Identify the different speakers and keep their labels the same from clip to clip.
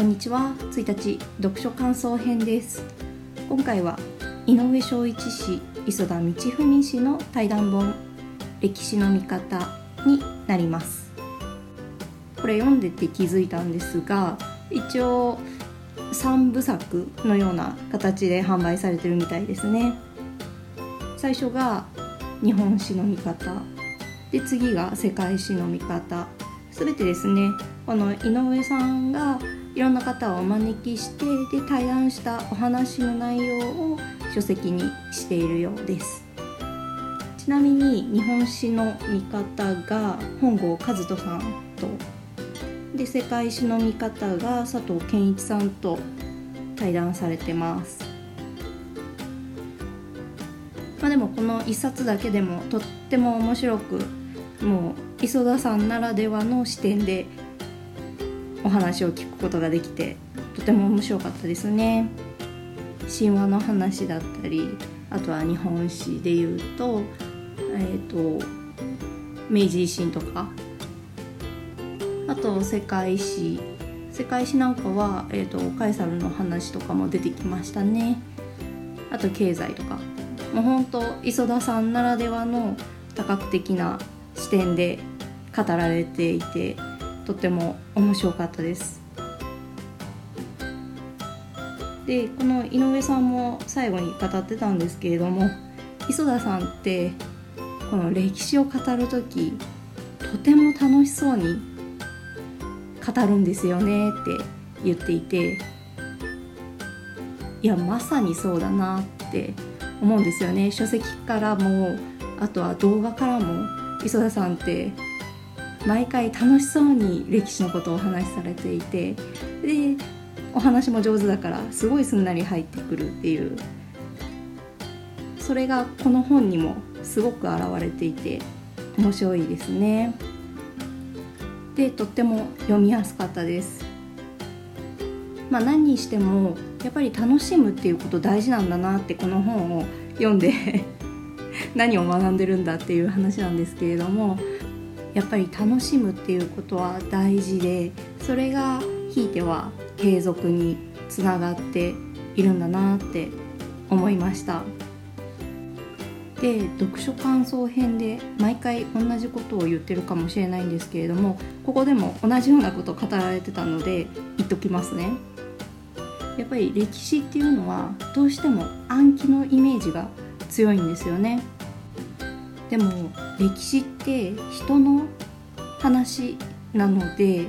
Speaker 1: こんにちは。1日読書感想編です。今回は井上昭一氏磯田道文氏の対談本歴史の見方になります。これ読んでて気づいたんですが一応3部作のような形で販売されてるみたいですね。最初が日本史の見方。で次が世界史の見方。全てですねこの井上さんがいろんな方をお招きしてで対談したお話の内容を書籍にしているようです。ちなみに日本史の見方が本郷和人さんとで世界史の見方が佐藤健一さんと対談されてます。まあでもこの1冊だけでもとっても面白くもう磯田さんならではの視点でお話を聞くことができてとても面白かったですね。神話の話だったりあとは日本史でいうとえ、ー、と明治維新とかあと世界史。世界史なんかは、えーと、カエサルの話とかも出てきましたね。あと経済とか。もうほんと磯田さんならではの多角的な視点で語られていてとても面白かったです。でこの井上さんも最後に語ってたんですけれども磯田さんってこの歴史を語る時とても楽しそうに語るんですよねって言っていていやまさにそうだなって思うんですよね。書籍からもあとは動画からも磯田さんって毎回楽しそうに歴史のことをお話しされていてでお話も上手だからすごいすんなり入ってくるっていう。それがこの本にもすごく表れていて面白いですね。でとっても読みやすかったです。まあ何にしてもやっぱり楽しむっていうこと大事なんだなってこの本を読んで何を学んでるんだっていう話なんですけれどもやっぱり楽しむっていうことは大事でそれがひいては継続につながっているんだなって思いました。で読書感想編で毎回同じことを言ってるかもしれないんですけれどもここでも同じようなことを語られてたので言っときますね。やっぱり歴史っていうのはどうしても暗記のイメージが強いんですよね。でも歴史って人の話なので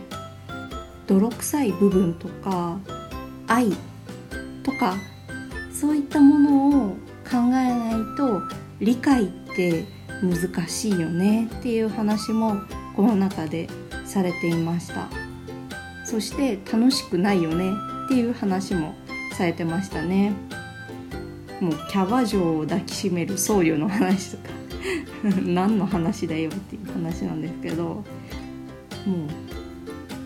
Speaker 1: 泥臭い部分とか愛とかそういったものを考えないと理解って難しいよねっていう話もこの中でされていました。そして楽しくないよねっていう話もされてましたね。もうキャバ嬢を抱きしめる僧侶の話とか。何の話だよっていう話なんですけども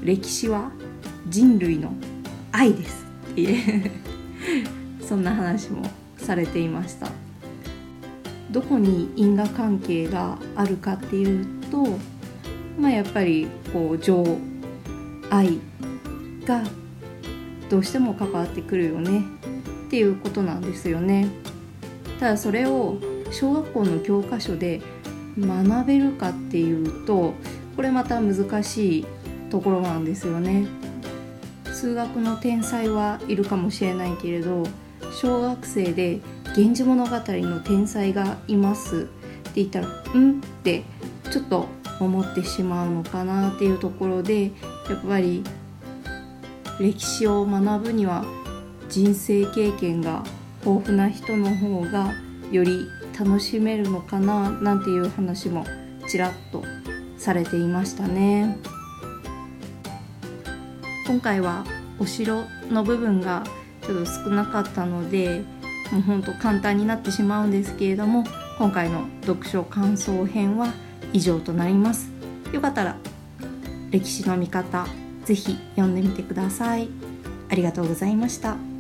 Speaker 1: う歴史は人類の愛ですっていう そんな話もされていました。どこに因果関係があるかっていうとまあやっぱりこう情愛がどうしても関わってくるよねっていうことなんですよね。ただそれを小学校の教科書で学べるかっていうとこれまた難しいところなんですよね。数学の天才はいるかもしれないけれど小学生で「源氏物語」の天才がいますって言ったら「ん?」ってちょっと思ってしまうのかなっていうところでやっぱり歴史を学ぶには人生経験が豊富な人の方がより楽しめるのかななんていう話もちらっとされていましたね。今回はお城の部分がちょっと少なかったのでもうほんと簡単になってしまうんですけれども今回の読書感想編は以上となります。よかったら歴史の見方是非読んでみてください。ありがとうございました。